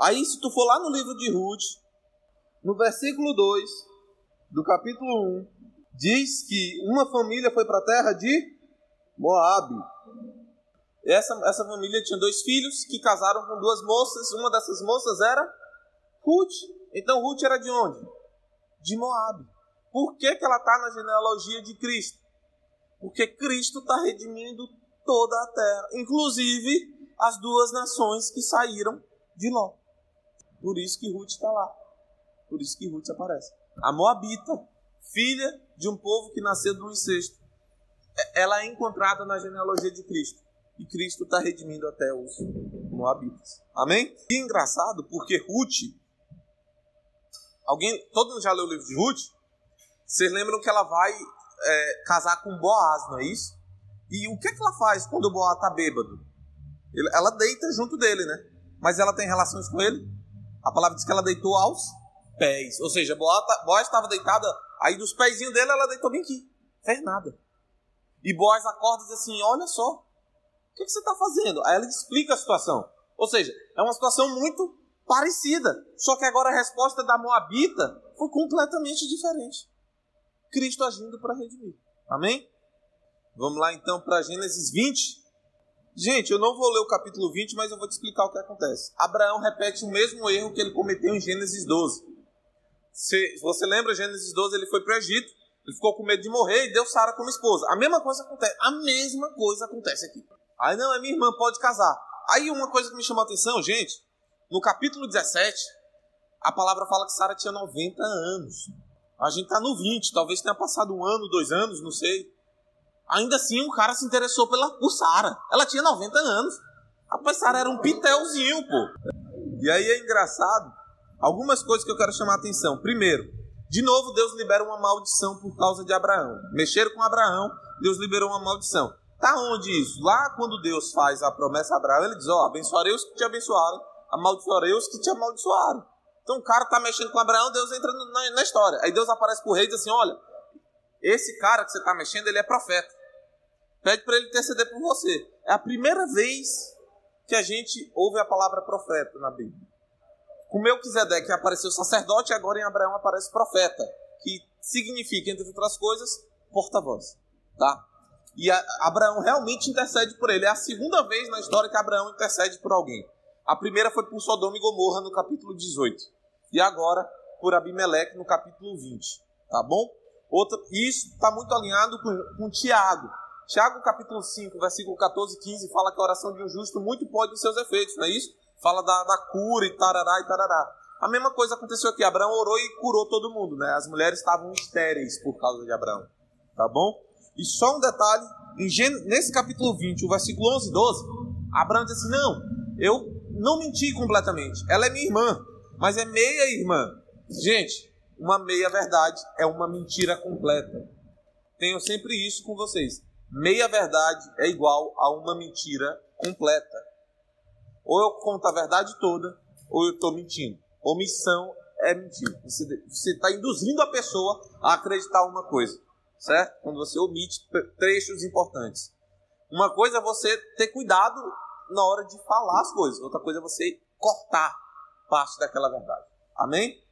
Aí se tu for lá no livro de Ruth, no versículo 2 do capítulo 1, diz que uma família foi para a terra de Moabe. Essa, essa família tinha dois filhos que casaram com duas moças. Uma dessas moças era Ruth. Então Ruth era de onde? De Moabe. Por que, que ela está na genealogia de Cristo? Porque Cristo está redimindo toda a terra, inclusive as duas nações que saíram de Ló. Por isso que Ruth está lá. Por isso que Ruth aparece. A Moabita, filha de um povo que nasceu do incesto, é, ela é encontrada na genealogia de Cristo. E Cristo está redimindo até os Moabitas. Amém? E engraçado, porque Ruth. Alguém. Todo mundo já leu o livro de Ruth? Vocês lembram que ela vai é, casar com Boaz, não é isso? E o que, é que ela faz quando o Boaz está bêbado? Ela deita junto dele, né? Mas ela tem relações com ele? A palavra diz que ela deitou aos pés. Ou seja, Boaz tá, estava deitada, aí dos pezinhos dele ela deitou bem aqui. Fez nada. E Boaz acorda e diz assim: Olha só, o que, que você está fazendo? Aí ela explica a situação. Ou seja, é uma situação muito parecida. Só que agora a resposta da Moabita foi completamente diferente. Cristo agindo para redimir. Amém? Vamos lá então para Gênesis 20. Gente, eu não vou ler o capítulo 20, mas eu vou te explicar o que acontece. Abraão repete o mesmo erro que ele cometeu em Gênesis 12. Se você lembra, Gênesis 12, ele foi para o Egito, ele ficou com medo de morrer e deu Sara como esposa. A mesma coisa acontece, a mesma coisa acontece aqui. Aí não, é minha irmã, pode casar. Aí uma coisa que me chamou a atenção, gente, no capítulo 17, a palavra fala que Sara tinha 90 anos. A gente está no 20, talvez tenha passado um ano, dois anos, não sei. Ainda assim, o cara se interessou pela, por Sara. Ela tinha 90 anos. Rapaz, Sara era um pitelzinho, pô. E aí é engraçado Algumas coisas que eu quero chamar a atenção. Primeiro, de novo, Deus libera uma maldição por causa de Abraão. Mexeram com Abraão, Deus liberou uma maldição. Tá onde isso? Lá quando Deus faz a promessa a Abraão, ele diz: Ó, oh, abençoarei os que te abençoaram, amaldiçoarei os que te amaldiçoaram. Então o cara tá mexendo com Abraão, Deus entra na, na história. Aí Deus aparece pro rei e diz assim: Olha, esse cara que você tá mexendo, ele é profeta. Pede para ele interceder por você. É a primeira vez que a gente ouve a palavra profeta na Bíblia. Com Melquisedeque apareceu sacerdote agora em Abraão aparece profeta, que significa, entre outras coisas, porta-voz. Tá? E a, Abraão realmente intercede por ele. É a segunda vez na história que Abraão intercede por alguém. A primeira foi por Sodoma e Gomorra no capítulo 18. E agora por Abimeleque no capítulo 20. Tá bom? Outra, isso está muito alinhado com, com Tiago. Tiago, capítulo 5, versículo 14 e 15, fala que a oração de um justo muito pode ter seus efeitos, não é isso? fala da, da cura e tarará e tarará. A mesma coisa aconteceu aqui. Abraão orou e curou todo mundo, né? As mulheres estavam estéreis por causa de Abraão. Tá bom? E só um detalhe: nesse capítulo 20, o versículo 11 e 12, Abraão diz assim: Não, eu não menti completamente. Ela é minha irmã, mas é meia irmã. Gente, uma meia verdade é uma mentira completa. Tenho sempre isso com vocês. Meia verdade é igual a uma mentira completa. Ou eu conto a verdade toda, ou eu estou mentindo. Omissão é mentir. Você está induzindo a pessoa a acreditar uma coisa, certo? Quando você omite trechos importantes. Uma coisa é você ter cuidado na hora de falar as coisas, outra coisa é você cortar parte daquela verdade. Amém?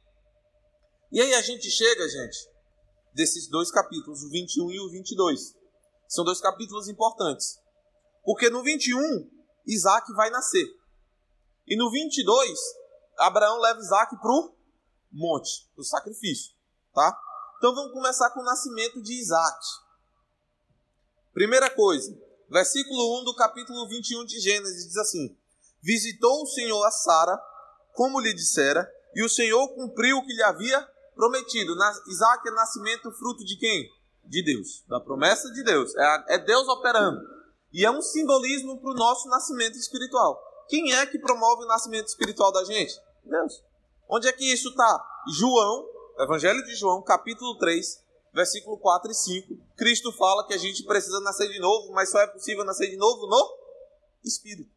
E aí a gente chega, gente, desses dois capítulos, o 21 e o 22. São dois capítulos importantes. Porque no 21, Isaac vai nascer. E no 22, Abraão leva Isaac para o monte, para o sacrifício. Tá? Então vamos começar com o nascimento de Isaac. Primeira coisa, versículo 1 do capítulo 21 de Gênesis diz assim: Visitou o Senhor a Sara, como lhe dissera, e o Senhor cumpriu o que lhe havia prometido. Isaac é nascimento fruto de quem? De Deus, da promessa de Deus. É, é Deus operando. E é um simbolismo para o nosso nascimento espiritual. Quem é que promove o nascimento espiritual da gente? Deus. Onde é que isso está? João, Evangelho de João, capítulo 3, versículo 4 e 5, Cristo fala que a gente precisa nascer de novo, mas só é possível nascer de novo no Espírito.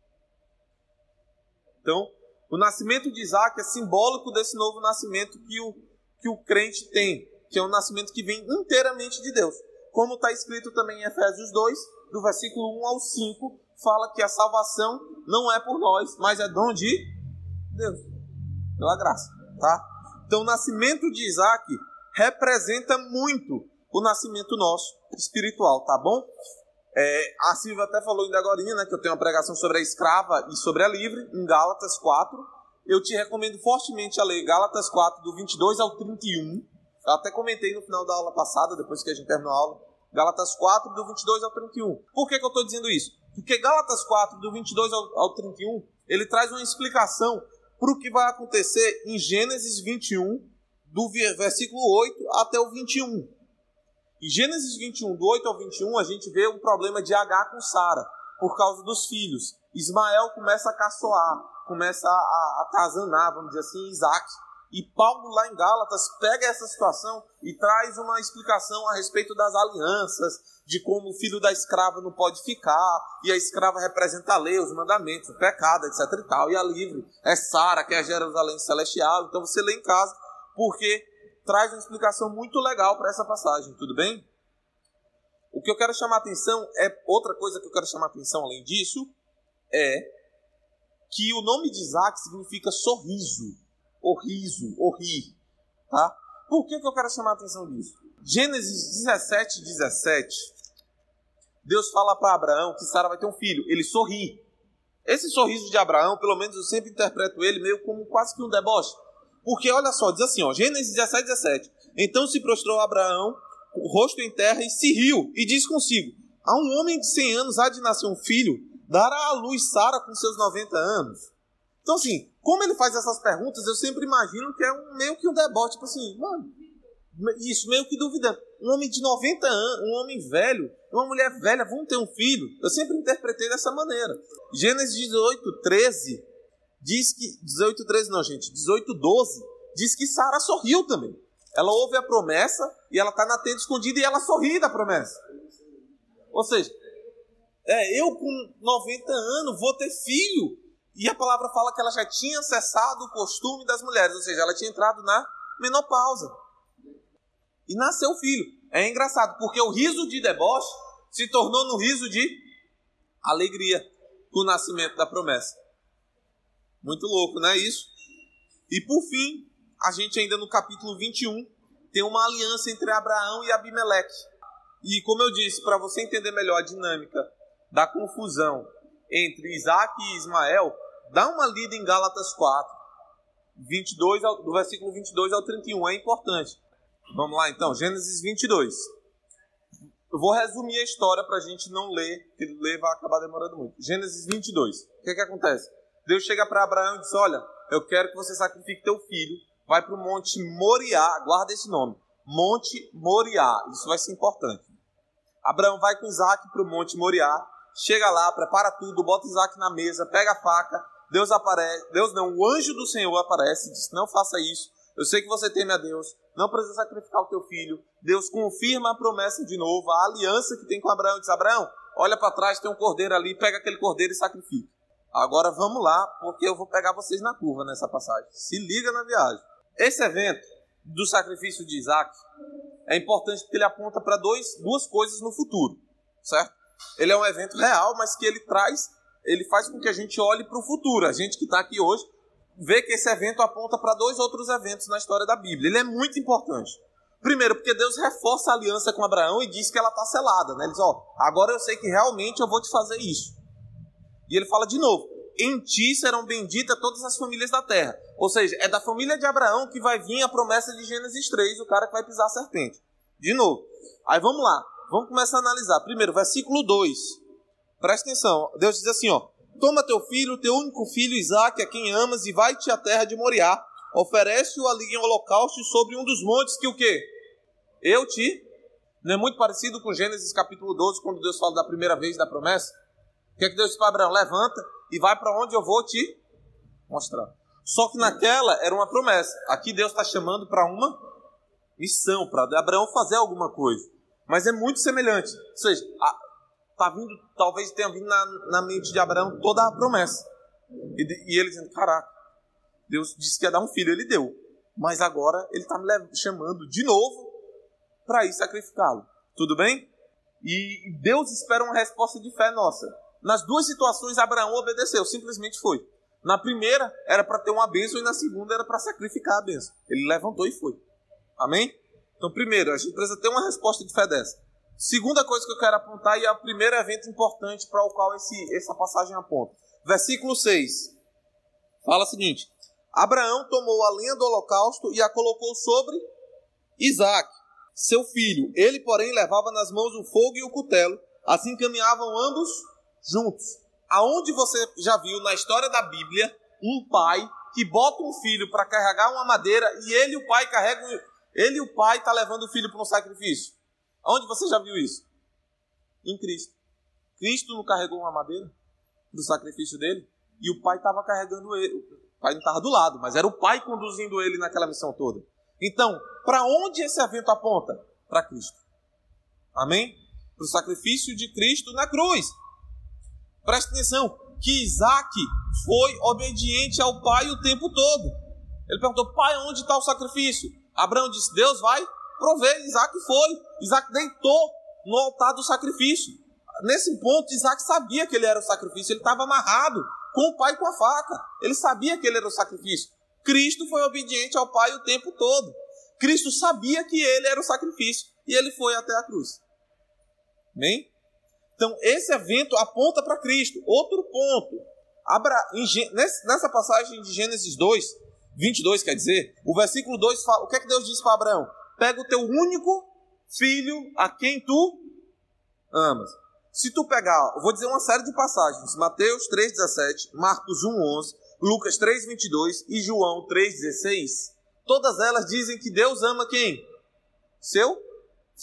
Então, o nascimento de Isaac é simbólico desse novo nascimento que o, que o crente tem, que é um nascimento que vem inteiramente de Deus. Como está escrito também em Efésios 2, do versículo 1 ao 5, fala que a salvação não é por nós, mas é dom de Deus, pela graça, tá? Então, o nascimento de Isaac representa muito o nascimento nosso espiritual, tá bom? É, a Silvia até falou ainda agora, né, que eu tenho uma pregação sobre a escrava e sobre a livre, em Gálatas 4. Eu te recomendo fortemente a ler Gálatas 4, do 22 ao 31. Até comentei no final da aula passada, depois que a gente terminou a aula. Gálatas 4, do 22 ao 31. Por que, que eu estou dizendo isso? Porque Gálatas 4, do 22 ao, ao 31, ele traz uma explicação para o que vai acontecer em Gênesis 21, do versículo 8 até o 21. Em Gênesis 21, do 8 ao 21, a gente vê um problema de H com Sara, por causa dos filhos. Ismael começa a caçoar, começa a, atazanar, vamos dizer assim, Isaac. E Paulo, lá em Gálatas, pega essa situação e traz uma explicação a respeito das alianças, de como o filho da escrava não pode ficar, e a escrava representa a lei, os mandamentos, o pecado, etc e tal, e a livre é Sara, que é a Jerusalém celestial. Então você lê em casa, porque traz uma explicação muito legal para essa passagem, tudo bem? O que eu quero chamar a atenção é outra coisa que eu quero chamar a atenção além disso é que o nome de Isaac significa sorriso, ou riso, ou rir, tá? Por que, que eu quero chamar a atenção disso? Gênesis 17, 17, Deus fala para Abraão que Sara vai ter um filho, ele sorri. Esse sorriso de Abraão, pelo menos eu sempre interpreto ele meio como quase que um deboche. Porque olha só, diz assim, ó, Gênesis 17, 17. Então se prostrou Abraão, o rosto em terra, e se riu, e disse consigo: A um homem de 100 anos há de nascer um filho, dará à luz Sara com seus 90 anos. Então, assim, como ele faz essas perguntas, eu sempre imagino que é um, meio que um debote, tipo assim, mano, isso meio que duvidando. Um homem de 90 anos, um homem velho, uma mulher velha vão ter um filho. Eu sempre interpretei dessa maneira. Gênesis 18, 13 diz que 18, 13 não, gente, 18, 12 diz que Sara sorriu também. Ela ouve a promessa e ela está na tenda escondida e ela sorri da promessa. Ou seja, é, eu com 90 anos vou ter filho. E a palavra fala que ela já tinha cessado o costume das mulheres, ou seja, ela tinha entrado na menopausa. E nasceu o filho. É engraçado, porque o riso de deboche se tornou no riso de alegria com o nascimento da promessa. Muito louco, não é isso? E por fim, a gente ainda no capítulo 21 tem uma aliança entre Abraão e Abimeleque. E como eu disse, para você entender melhor a dinâmica da confusão entre Isaac e Ismael, dá uma lida em Gálatas 4, 22 ao, do versículo 22 ao 31, é importante. Vamos lá então, Gênesis 22. Eu vou resumir a história para a gente não ler, porque ler vai acabar demorando muito. Gênesis 22. O que, que acontece? Deus chega para Abraão e diz: Olha, eu quero que você sacrifique teu filho. Vai para o Monte Moriá, guarda esse nome. Monte Moriá. Isso vai ser importante. Abraão vai com Isaac para o Monte Moriá. Chega lá, prepara tudo, bota Isaac na mesa, pega a faca. Deus aparece. Deus não, o anjo do Senhor aparece e diz: Não faça isso. Eu sei que você teme a Deus. Não precisa sacrificar o teu filho. Deus confirma a promessa de novo, a aliança que tem com Abraão. Diz: Abraão, olha para trás, tem um cordeiro ali, pega aquele cordeiro e sacrifica. Agora vamos lá, porque eu vou pegar vocês na curva nessa passagem. Se liga na viagem. Esse evento do sacrifício de Isaac é importante porque ele aponta para duas coisas no futuro, certo? Ele é um evento real, mas que ele traz, ele faz com que a gente olhe para o futuro. A gente que está aqui hoje vê que esse evento aponta para dois outros eventos na história da Bíblia. Ele é muito importante. Primeiro, porque Deus reforça a aliança com Abraão e diz que ela está selada. Né? Ele diz: Ó, agora eu sei que realmente eu vou te fazer isso. E ele fala de novo: em ti serão benditas todas as famílias da terra. Ou seja, é da família de Abraão que vai vir a promessa de Gênesis 3, o cara que vai pisar a serpente. De novo. Aí vamos lá. Vamos começar a analisar. Primeiro, versículo 2. Presta atenção. Deus diz assim, ó. Toma teu filho, teu único filho, Isaque, a quem amas, e vai-te à terra de Moriá. Oferece-o ali em holocausto sobre um dos montes que o quê? Eu te... Não é muito parecido com Gênesis capítulo 12, quando Deus fala da primeira vez da promessa? que é que Deus disse para Abraão? Levanta e vai para onde eu vou te mostrar. Só que naquela era uma promessa. Aqui Deus está chamando para uma missão, para Abraão fazer alguma coisa. Mas é muito semelhante. Ou seja, a, tá vindo, talvez tenha vindo na, na mente de Abraão toda a promessa. E, e ele dizendo: Caraca, Deus disse que ia dar um filho, ele deu. Mas agora ele está me chamando de novo para ir sacrificá-lo. Tudo bem? E Deus espera uma resposta de fé nossa. Nas duas situações, Abraão obedeceu, simplesmente foi. Na primeira, era para ter uma bênção, e na segunda, era para sacrificar a bênção. Ele levantou e foi. Amém? Então, primeiro, a gente precisa ter uma resposta de fé dessa. Segunda coisa que eu quero apontar, e é o primeiro evento importante para o qual esse, essa passagem aponta. Versículo 6. Fala o seguinte: Abraão tomou a lenha do holocausto e a colocou sobre Isaac, seu filho. Ele, porém, levava nas mãos o fogo e o cutelo. Assim caminhavam ambos juntos. Aonde você já viu na história da Bíblia um pai que bota um filho para carregar uma madeira e ele o pai carregam, ele e o pai está levando o filho para um sacrifício? Aonde você já viu isso? Em Cristo. Cristo não carregou uma madeira do sacrifício dele e o pai estava carregando ele. O pai não estava do lado, mas era o pai conduzindo ele naquela missão toda. Então, para onde esse evento aponta? Para Cristo. Amém? Para o sacrifício de Cristo na cruz. Presta atenção, que Isaac foi obediente ao pai o tempo todo. Ele perguntou, pai, onde está o sacrifício? Abraão disse, Deus vai prover. Isaac foi. Isaac deitou no altar do sacrifício. Nesse ponto, Isaac sabia que ele era o sacrifício, ele estava amarrado com o pai com a faca. Ele sabia que ele era o sacrifício. Cristo foi obediente ao pai o tempo todo. Cristo sabia que ele era o sacrifício e ele foi até a cruz. Amém? Então, esse evento aponta para Cristo. Outro ponto. Abra, nessa passagem de Gênesis 2, 22, quer dizer, o versículo 2 fala: o que é que Deus disse para Abraão? Pega o teu único filho a quem tu amas. Se tu pegar, eu vou dizer uma série de passagens: Mateus 3,17, Marcos 1,11, Lucas 3,22 e João 3,16. Todas elas dizem que Deus ama quem? Seu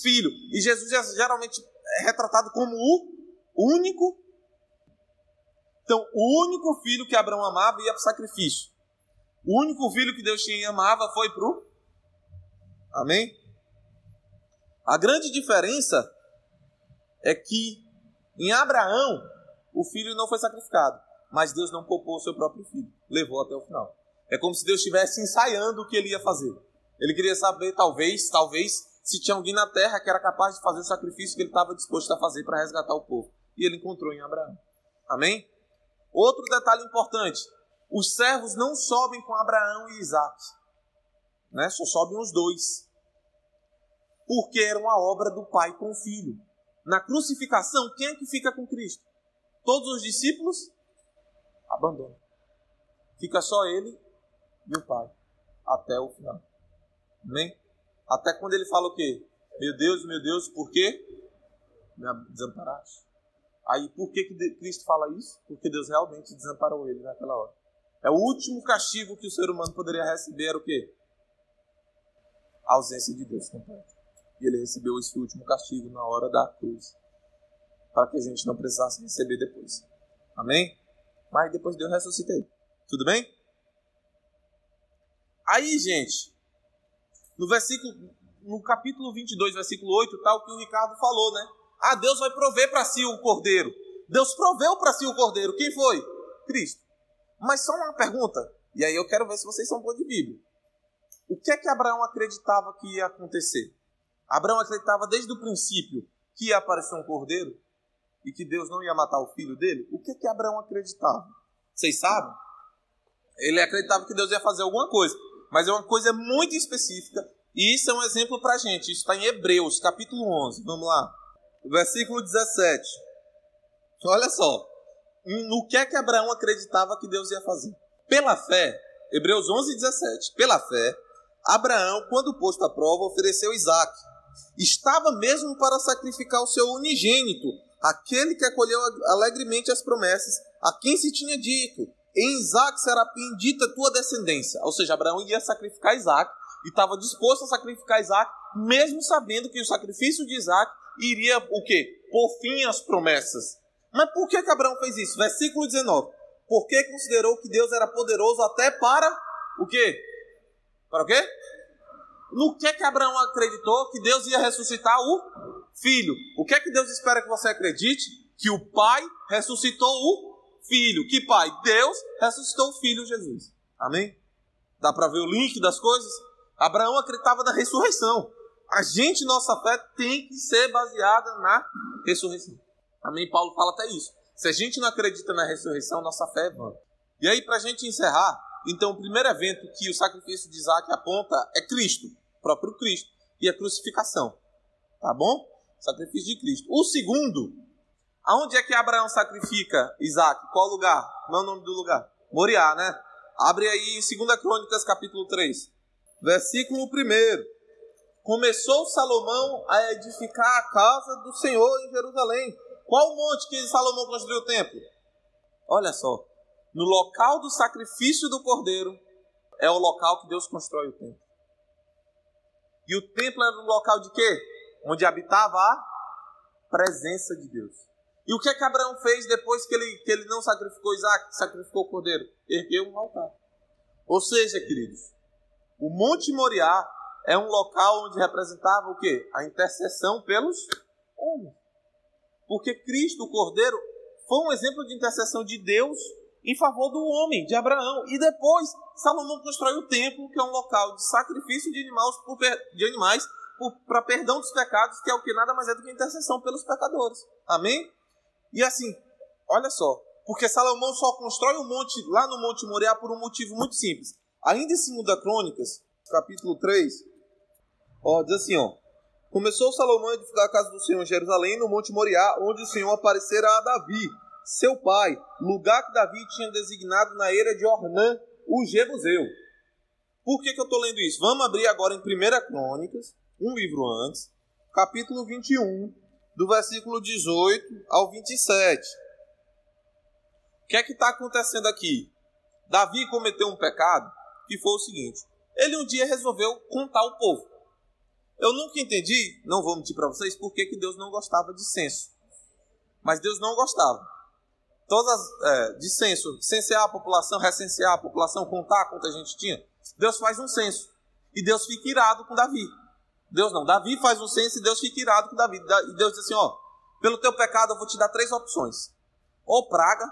filho. E Jesus é geralmente é retratado como o único. Então, o único filho que Abraão amava ia para sacrifício. O único filho que Deus tinha e amava foi para o. Amém? A grande diferença é que em Abraão o filho não foi sacrificado, mas Deus não poupou o seu próprio filho, levou até o final. É como se Deus estivesse ensaiando o que ele ia fazer. Ele queria saber, talvez, talvez, se tinha alguém na terra que era capaz de fazer o sacrifício que ele estava disposto a fazer para resgatar o povo. E ele encontrou em Abraão. Amém? Outro detalhe importante: os servos não sobem com Abraão e Isaac, né? só sobem os dois. Porque era uma obra do pai com o filho. Na crucificação, quem é que fica com Cristo? Todos os discípulos abandonam. Fica só ele e o pai até o final. Amém? Até quando ele fala o quê? Meu Deus, meu Deus, por quê? Me desamparaste. Aí por que, que Cristo fala isso? Porque Deus realmente desamparou ele naquela hora. É o último castigo que o ser humano poderia receber era o quê? A ausência de Deus completa. E ele recebeu esse último castigo na hora da cruz. Para que a gente não precisasse receber depois. Amém? Mas depois Deus ressuscita ele. Tudo bem? Aí, gente, no versículo, no capítulo 22, versículo 8, tal que o Ricardo falou, né? Ah, Deus vai prover para si o cordeiro. Deus proveu para si o cordeiro. Quem foi? Cristo. Mas só uma pergunta, e aí eu quero ver se vocês são bons de Bíblia. O que é que Abraão acreditava que ia acontecer? Abraão acreditava desde o princípio que ia aparecer um cordeiro e que Deus não ia matar o filho dele? O que é que Abraão acreditava? Vocês sabem? Ele acreditava que Deus ia fazer alguma coisa mas é uma coisa muito específica. E isso é um exemplo para a gente. Isso está em Hebreus, capítulo 11. Vamos lá. Versículo 17. Olha só. No que é que Abraão acreditava que Deus ia fazer? Pela fé, Hebreus 11, 17. Pela fé, Abraão, quando posto à prova, ofereceu Isaac. Estava mesmo para sacrificar o seu unigênito, aquele que acolheu alegremente as promessas, a quem se tinha dito: em Isaac será bendita tua descendência. Ou seja, Abraão ia sacrificar Isaac e estava disposto a sacrificar Isaac, mesmo sabendo que o sacrifício de Isaac iria o quê? Por fim às promessas. Mas por que, que Abraão fez isso? Versículo 19. Porque considerou que Deus era poderoso até para o quê? Para o quê? no que que Abraão acreditou? Que Deus ia ressuscitar o filho. O que é que Deus espera que você acredite? Que o pai ressuscitou o filho. Que pai? Deus ressuscitou o filho Jesus. Amém? Dá para ver o link das coisas? Abraão acreditava na ressurreição. A gente, nossa fé, tem que ser baseada na ressurreição. Amém? Paulo fala até isso. Se a gente não acredita na ressurreição, nossa fé é vã. E aí, para a gente encerrar, então, o primeiro evento que o sacrifício de Isaac aponta é Cristo, o próprio Cristo, e a crucificação. Tá bom? Sacrifício de Cristo. O segundo, aonde é que Abraão sacrifica Isaac? Qual lugar? Não é o nome do lugar? Moriá, né? Abre aí em 2 Crônicas, capítulo 3. Versículo 1. Começou Salomão a edificar a casa do Senhor em Jerusalém. Qual monte que Salomão construiu o templo? Olha só no local do sacrifício do cordeiro, é o local que Deus constrói o templo. E o templo era um local de quê? Onde habitava a presença de Deus. E o que, é que Abraão fez depois que ele, que ele não sacrificou Isaac, sacrificou o cordeiro? Ergueu um altar. Ou seja, queridos, o Monte Moriá é um local onde representava o quê? A intercessão pelos homens. Porque Cristo, o Cordeiro, foi um exemplo de intercessão de Deus em favor do homem, de Abraão. E depois, Salomão constrói o templo, que é um local de sacrifício de animais, de animais para perdão dos pecados, que é o que nada mais é do que intercessão pelos pecadores. Amém? E assim, olha só, porque Salomão só constrói o um monte lá no Monte Moriá por um motivo muito simples. Ainda em 2 Crônicas, capítulo 3, ó, diz assim, ó. Começou Salomão a edificar a casa do Senhor em Jerusalém, no Monte Moriá, onde o Senhor aparecera a Davi seu pai, lugar que Davi tinha designado na era de Ornã, o Jebuseu. Por que, que eu estou lendo isso? Vamos abrir agora em 1 Crônicas, um livro antes, capítulo 21, do versículo 18 ao 27. O que é que está acontecendo aqui? Davi cometeu um pecado que foi o seguinte: ele um dia resolveu contar o povo. Eu nunca entendi, não vou mentir para vocês, por que, que Deus não gostava de censo. Mas Deus não gostava todas é, de censo, censear a população, recensear a população, contar quanta gente tinha. Deus faz um censo e Deus fica irado com Davi. Deus não, Davi faz um censo e Deus fica irado com Davi. E Deus diz assim: ó, pelo teu pecado eu vou te dar três opções: ou praga,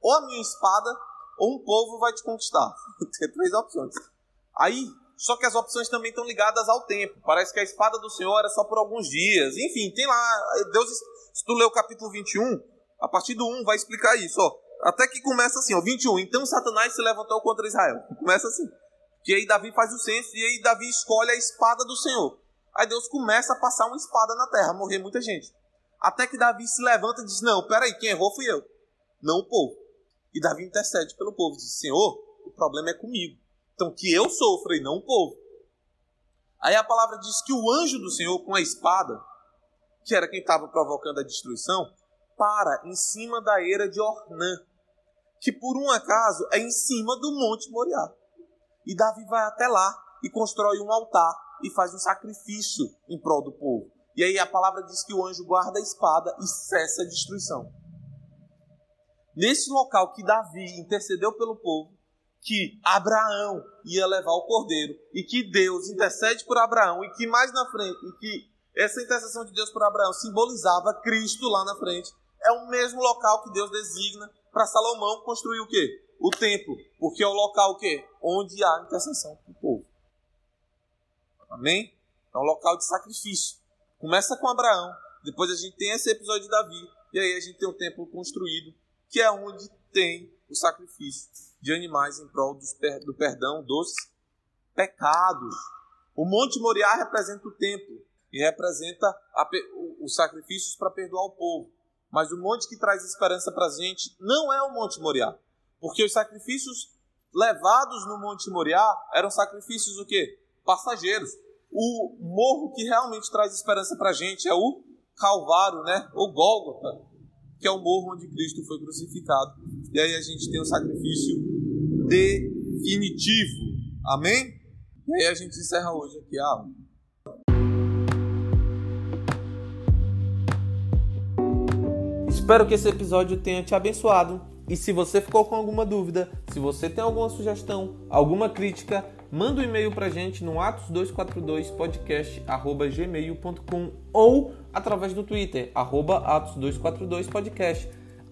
ou a minha espada, ou um povo vai te conquistar. [LAUGHS] Tem três opções. Aí, só que as opções também estão ligadas ao tempo. Parece que a espada do Senhor é só por alguns dias. Enfim, tem lá. Deus, se tu ler o capítulo 21, a partir do 1 vai explicar isso, ó. Até que começa assim, ó, 21. Então Satanás se levantou contra Israel. Começa assim. Que aí Davi faz o censo e aí Davi escolhe a espada do Senhor. Aí Deus começa a passar uma espada na terra, morrer muita gente. Até que Davi se levanta e diz: Não, peraí, quem errou fui eu, não o povo. E Davi intercede pelo povo, diz: Senhor, o problema é comigo. Então que eu sofra e não o povo. Aí a palavra diz que o anjo do Senhor com a espada, que era quem estava provocando a destruição, para em cima da eira de Ornã, que por um acaso é em cima do Monte Moriá. E Davi vai até lá e constrói um altar e faz um sacrifício em prol do povo. E aí a palavra diz que o anjo guarda a espada e cessa a destruição. Nesse local que Davi intercedeu pelo povo, que Abraão ia levar o cordeiro e que Deus intercede por Abraão e que mais na frente, e que essa intercessão de Deus por Abraão simbolizava Cristo lá na frente é o mesmo local que Deus designa para Salomão construir o quê? O templo, porque é o local o quê? onde há intercessão do povo. Amém? É um local de sacrifício. Começa com Abraão, depois a gente tem esse episódio de Davi, e aí a gente tem um templo construído, que é onde tem o sacrifício de animais em prol do perdão dos pecados. O Monte Moriá representa o templo e representa os sacrifícios para perdoar o povo. Mas o monte que traz esperança para a gente não é o Monte Moriá. Porque os sacrifícios levados no Monte Moriá eram sacrifícios o quê? Passageiros. O morro que realmente traz esperança para a gente é o Calvário, né? O Gólgota, que é o morro onde Cristo foi crucificado. E aí a gente tem o sacrifício definitivo. Amém? E aí a gente encerra hoje aqui a aula. Espero que esse episódio tenha te abençoado. E se você ficou com alguma dúvida, se você tem alguma sugestão, alguma crítica, manda um e-mail pra gente no atos242podcast@gmail.com ou através do Twitter atos242podcast.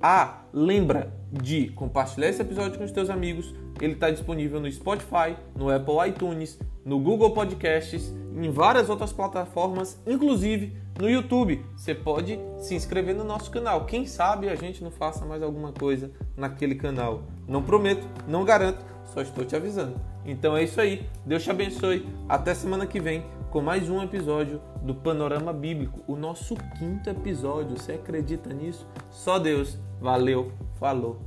Ah, lembra de compartilhar esse episódio com os teus amigos. Ele está disponível no Spotify, no Apple iTunes, no Google Podcasts, em várias outras plataformas, inclusive no YouTube. Você pode se inscrever no nosso canal. Quem sabe a gente não faça mais alguma coisa naquele canal. Não prometo, não garanto, só estou te avisando. Então é isso aí. Deus te abençoe. Até semana que vem com mais um episódio do Panorama Bíblico, o nosso quinto episódio. Você acredita nisso? Só Deus. Valeu, falou.